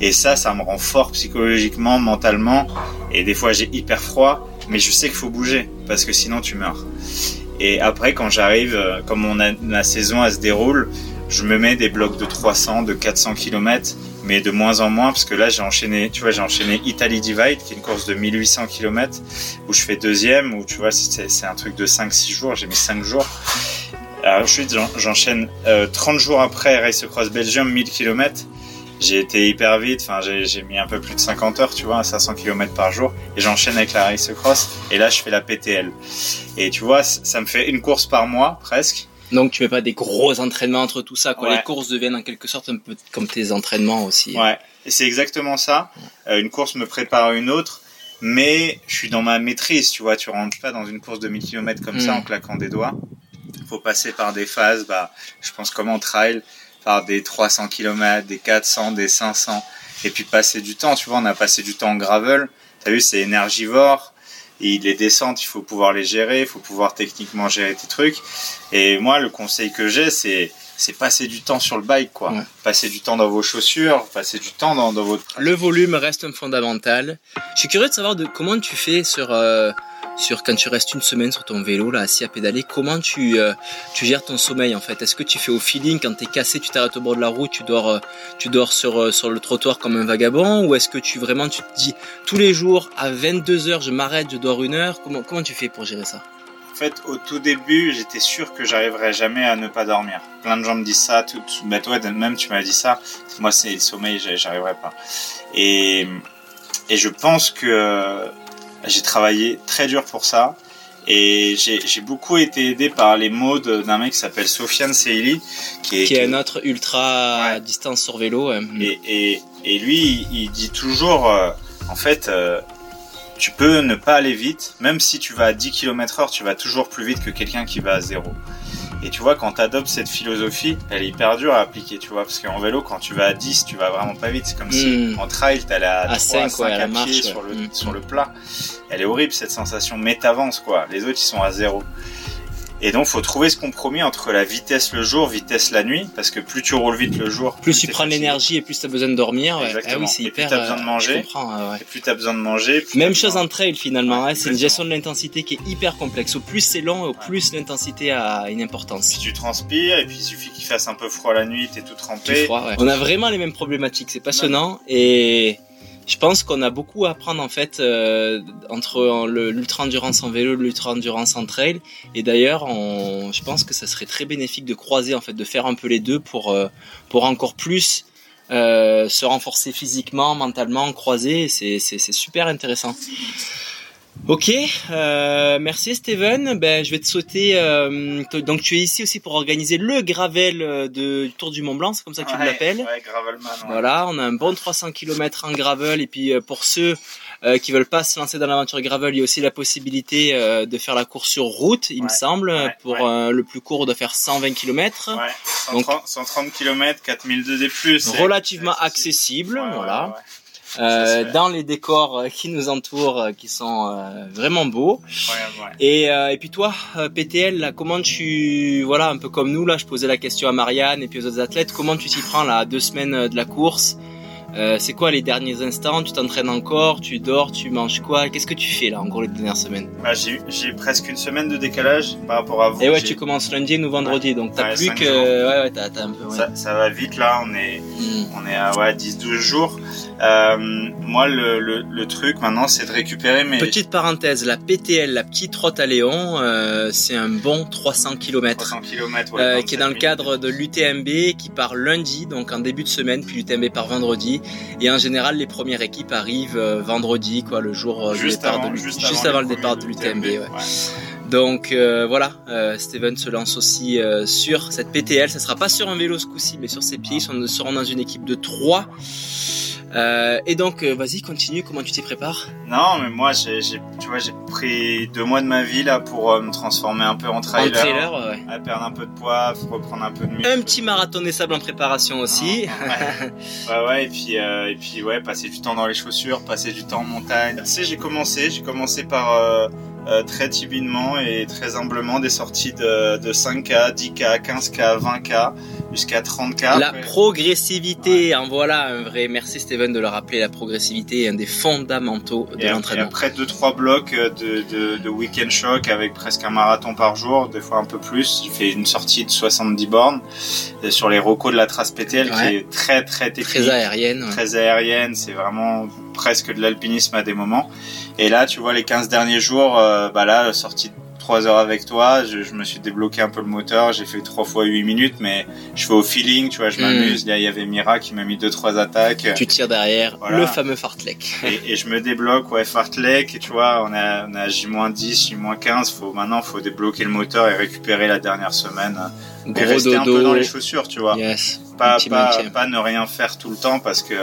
Et ça, ça me rend fort psychologiquement, mentalement. Et des fois, j'ai hyper froid, mais je sais qu'il faut bouger parce que sinon tu meurs. Et après, quand j'arrive, euh, comme on a, la saison elle se déroule, je me mets des blocs de 300, de 400 km, mais de moins en moins parce que là j'ai enchaîné, tu vois, j'ai enchaîné Italy Divide, qui est une course de 1800 km, où je fais deuxième, où tu vois, c'est un truc de 5-6 jours, j'ai mis 5 jours. Alors, ensuite, j'en- j'enchaîne euh, 30 jours après Race Cross Belgium, 1000 km. J'ai été hyper vite, enfin j'ai mis un peu plus de 50 heures, tu vois, à 500 km par jour, et j'enchaîne avec la Race Cross, et là je fais la PTL. Et tu vois, ça me fait une course par mois, presque. Donc tu fais pas des gros entraînements entre tout ça, quoi. Ouais. Les courses deviennent en quelque sorte un peu comme tes entraînements aussi. Ouais, et c'est exactement ça. Euh, une course me prépare à une autre, mais je suis dans ma maîtrise, tu vois. Tu rentres pas dans une course de 1000 km comme ça Mm. en claquant des doigts. Faut passer par des phases, bah, je pense comme en trail, par des 300 km, des 400, des 500, et puis passer du temps. Tu vois, on a passé du temps en gravel. T'as vu, c'est énergivore. Et les descentes, il faut pouvoir les gérer, il faut pouvoir techniquement gérer tes trucs. Et moi, le conseil que j'ai, c'est c'est passer du temps sur le bike, quoi. Ouais. Passer du temps dans vos chaussures, passer du temps dans, dans votre Le volume reste un fondamental. Je suis curieux de savoir de comment tu fais sur euh, sur quand tu restes une semaine sur ton vélo là assis à pédaler. Comment tu euh, tu gères ton sommeil en fait? Est-ce que tu fais au feeling quand t'es cassé, tu t'arrêtes au bord de la route, tu dors euh, tu dors sur euh, sur le trottoir comme un vagabond? Ou est-ce que tu vraiment tu te dis tous les jours à 22 heures je m'arrête, je dors une heure? Comment comment tu fais pour gérer ça? En fait, au tout début, j'étais sûr que j'arriverais jamais à ne pas dormir. Plein de gens me disent ça, tout, bah toi, même tu m'as dit ça. Moi, c'est le sommeil, j'arriverai pas. Et, et je pense que j'ai travaillé très dur pour ça. Et j'ai beaucoup été aidé par les mots d'un mec qui s'appelle Sofiane Seili, qui est, Qui est un autre ultra Ouais. distance sur vélo. ouais. et, et, et lui, il, il dit toujours, euh, en fait, euh, tu peux ne pas aller vite, même si tu vas à 10 km heure, tu vas toujours plus vite que quelqu'un qui va à zéro. Et tu vois, quand tu adoptes cette philosophie, elle est hyper dure à appliquer, tu vois, parce qu'en vélo, quand tu vas à 10, tu vas vraiment pas vite. C'est comme si Mm. en trail, t'allais à, À 3, cinq, 5 ouais, à la à pied marche, ouais. sur, le, Mm. sur le plat. Elle est horrible, cette sensation, mais t'avances, quoi. Les autres, ils sont à zéro. Et donc, faut trouver ce compromis entre la vitesse le jour, vitesse la nuit, parce que plus tu roules vite le jour, Plus tu prends l'énergie et plus tu as besoin de dormir. ouais. Ah Exactement. oui, c'est plus t'as besoin de euh, manger. Ouais. Et plus t'as besoin de manger. plus Même chose en trail finalement, Ouais, hein, c'est une exactement. gestion de l'intensité qui est hyper complexe. Au plus c'est long, au plus l'intensité a une Puis importance. tu transpires, et puis il suffit qu'il fasse un peu froid la nuit, t'es tout trempé. froid, ouais. On a vraiment les mêmes problématiques, c'est passionnant et je pense qu'on a beaucoup à apprendre en fait euh, entre le- l'ultra endurance en vélo, l'ultra endurance en trail. Et d'ailleurs, je pense que ça serait très bénéfique de croiser en fait, de faire un peu les deux pour euh, pour encore plus euh, se renforcer physiquement, mentalement, croiser, c'est super intéressant. Ok, euh, merci Steven. Ben, je vais te souhaiter. euh, donc, tu es ici aussi pour organiser le gravel euh, de, du Tour du Mont Blanc, c'est comme ça que tu l'appelles. Ouais, Gravelman. ouais. Voilà, on a un bon 300 km en gravel et puis pour ceux euh, qui veulent pas se lancer dans l'aventure gravel, il y a aussi la possibilité de faire la course sur route, il me semble. pour le plus court, de faire 120 km. Ouais, Donc- 130, 130 km, 4002 des plus. Relativement accessible, voilà. Euh, dans les décors euh, qui nous entourent, euh, qui sont euh, vraiment beaux. Ouais. Et, euh, et puis toi, PTL, là, comment tu, voilà, un peu comme nous, là, je posais la question à Marianne et puis aux autres athlètes, comment tu t'y prends là, à deux semaines de la course Euh, C'est quoi les derniers instants? Tu t'entraînes encore? Tu dors? Tu manges quoi? Qu'est-ce que tu fais là, en gros, les dernières semaines? Bah, j'ai presque une semaine de décalage par rapport à vous. Et ouais, tu commences lundi ou vendredi, donc t'as Ouais, plus que, ouais, ouais, t'as, un peu, ouais. Ça, ça va vite là, on est, Hmm. on est à ouais, 10-12 jours. Euh, moi, le, le, le truc maintenant, c'est de récupérer mes Petite parenthèse, la PTL, la petite trotte à Léon, euh, c'est un bon 300 km. 300 km. Euh, qui est dans le cadre de l'UTMB, qui part lundi, donc en début de semaine, puis l'UTMB part vendredi. Et en général, les premières équipes arrivent euh, vendredi, quoi, le jour euh, Juste départ avant, de juste juste avant avant le départ de l'UTMB. UTMB, Ouais. ouais. Donc euh, voilà, euh, Steven se lance aussi euh, sur cette PTL. Ça sera pas sur un vélo ce coup-ci, mais sur ses pieds. Ils seront dans une équipe de trois. Euh, et donc, euh, vas-y, continue. Comment tu t'y prépares? Non, mais moi, j'ai, tu vois, j'ai pris deux mois de ma vie là pour euh, me transformer un peu en En trailer, trailer, ouais. à perdre un peu de poids, reprendre un peu de muscle. Un petit marathon des sables en préparation aussi. Ouais, <laughs> ouais, ouais, et puis, euh, et puis, ouais, passer du temps dans les chaussures, passer du temps en montagne. Tu sais, j'ai commencé, j'ai commencé par euh, euh, très timidement et très humblement des sorties de, de 5K, 10K, 15K, 20K, jusqu'à 30K. La progressivité, en voilà un vrai. Merci Steven de le rappeler. La progressivité est un des fondamentaux de l'entraînement. après deux trois blocs de, de, de week-end choc avec presque un marathon par jour, des fois un peu plus. J'ai fait une sortie de 70 bornes euh, sur les rocos de la trace PTL qui est très très technique. Très aérienne. très aérienne, c'est vraiment presque de l'alpinisme à des moments. Et là, tu vois, les 15 derniers jours, euh, bah là, sortie de 3 heures avec toi, je, je me suis débloqué un peu le moteur, j'ai fait 3 fois 8 minutes, mais je fais au feeling, tu vois, je Mm. m'amuse. Là, il y avait Mira qui m'a mis 2-3 attaques. Tu tires derrière Voilà. le fameux fartlek. Et, et je me débloque, ouais, fartlek, et tu vois, on a, on a J-10, J-15, faut, maintenant, faut débloquer le moteur et récupérer la dernière semaine. Et Gros rester un peu dans les chaussures, tu vois Yes. pas, pas, pas ne rien faire tout le temps parce que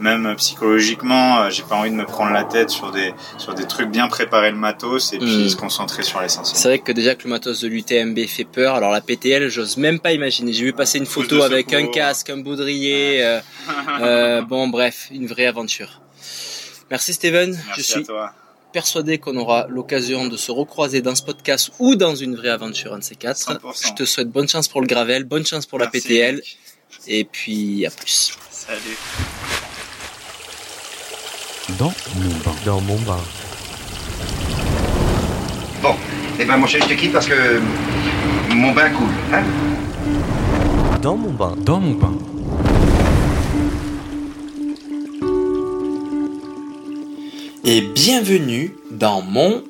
même psychologiquement, euh, j'ai pas envie de me prendre la tête sur des, sur des trucs bien préparer le matos et puis Mm. se concentrer sur l'essentiel. C'est vrai que déjà que le matos de l'UTMB fait peur. Alors la PTL, j'ose même pas imaginer. J'ai vu passer une photo avec un casque, un baudrier. euh, euh, bon, bref, une vraie aventure. Merci Steven. Merci Je suis à toi. persuadé qu'on aura l'occasion de se recroiser dans ce podcast ou dans une vraie aventure, un de ces quatre. 100%. Je te souhaite bonne chance pour le gravel, bonne chance pour la PTL, et puis à plus. Salut. Dans mon bain. Dans mon bain. Bon, eh ben mon chéri, je te quitte parce que mon bain coule, hein? Dans mon bain. Dans mon bain. et bienvenue dans mon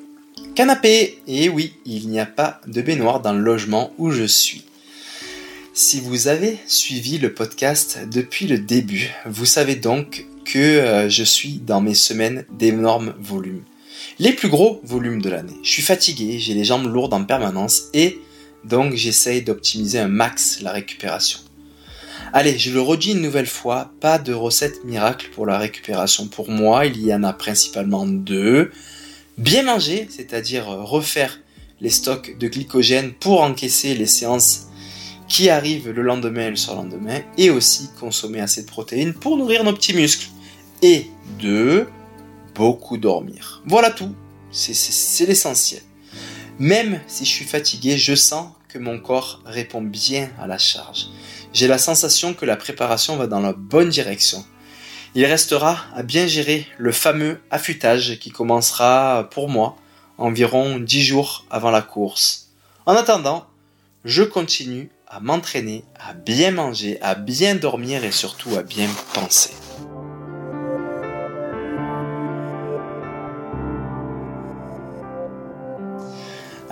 canapé. Et oui, il n'y a pas de baignoire dans le logement où je suis. Si vous avez suivi le podcast depuis le début, vous savez donc que euh, je suis dans mes semaines d'énormes volumes. Les plus gros volumes de l'année. Je suis fatigué, j'ai les jambes lourdes en permanence et donc j'essaye d'optimiser un max la récupération. Allez, je le redis une nouvelle fois, pas de recette miracle pour la récupération. Pour moi, il y en a principalement deux. Bien manger, c'est-à-dire refaire les stocks de glycogène pour encaisser les séances qui arrivent le lendemain et le surlendemain, et aussi consommer assez de protéines pour nourrir nos petits muscles. Et deux, beaucoup dormir. Voilà tout, c'est l'essentiel. Même si je suis fatigué, je sens que mon corps répond bien à la charge. J'ai la sensation que la préparation va dans la bonne direction. Il restera à bien gérer le fameux affûtage qui commencera pour moi environ 10 jours avant la course. En attendant, je continue à m'entraîner, à bien manger, à bien dormir et surtout à bien penser.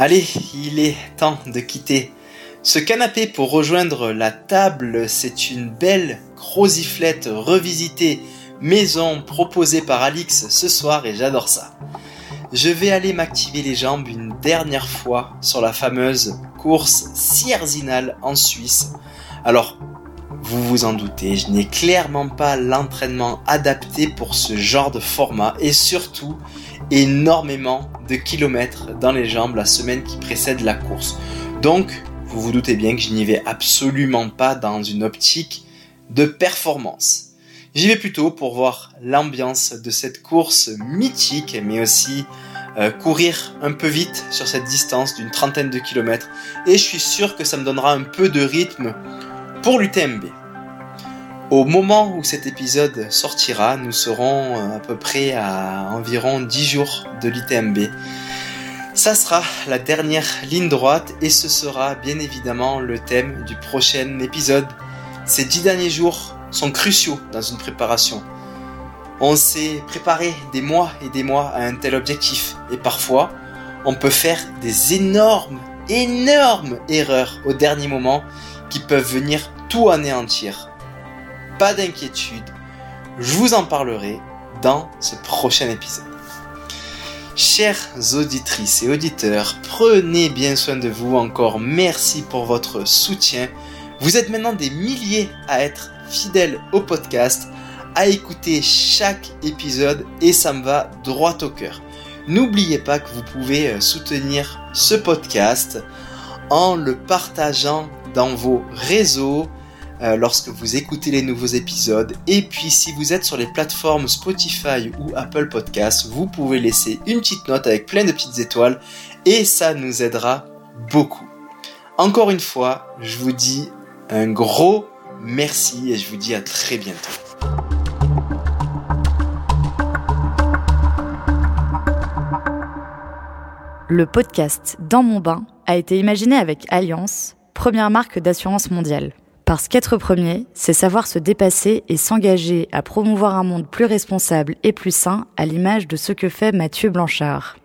Allez, il est temps de quitter Ce canapé pour rejoindre la table, c'est une belle croziflette revisitée maison proposée par Alix ce soir et j'adore ça. Je vais aller m'activer les jambes une dernière fois sur la fameuse course Sierzinal en Suisse. Alors, vous vous en doutez, je n'ai clairement pas l'entraînement adapté pour ce genre de format et surtout énormément de kilomètres dans les jambes la semaine qui précède la course. Donc, vous vous doutez bien que je n'y vais absolument pas dans une optique de performance. J'y vais plutôt pour voir l'ambiance de cette course mythique, mais aussi euh, courir un peu vite sur cette distance d'une trentaine de kilomètres. Et je suis sûr que ça me donnera un peu de rythme pour l'UTMB. Au moment où cet épisode sortira, nous serons euh, à peu près à environ 10 jours de l'UTMB. Ça sera la dernière ligne droite et ce sera bien évidemment le thème du prochain épisode. Ces 10 derniers jours sont cruciaux dans une préparation. On s'est préparé des mois et des mois à un tel objectif et parfois on peut faire des énormes, énormes erreurs au dernier moment qui peuvent venir tout anéantir. Pas d'inquiétude, je vous en parlerai dans ce prochain épisode. Chères auditrices et auditeurs, prenez bien soin de vous encore. Merci pour votre soutien. Vous êtes maintenant des milliers à être fidèles au podcast, à écouter chaque épisode et ça me va droit au cœur. N'oubliez pas que vous pouvez euh, soutenir ce podcast en le partageant dans vos réseaux euh, lorsque vous écoutez les nouveaux épisodes. Et puis si vous êtes sur les plateformes Spotify ou Apple Podcasts, vous pouvez laisser une petite note avec plein de petites étoiles et ça nous aidera beaucoup. Encore une fois, je vous dis un gros merci et je vous dis à très bientôt. Le podcast Dans mon bain a été imaginé avec Alliance, première marque d'assurance mondiale. Parce qu'être premier, c'est savoir se dépasser et s'engager à promouvoir un monde plus responsable et plus sain à l'image de ce que fait Mathieu Blanchard.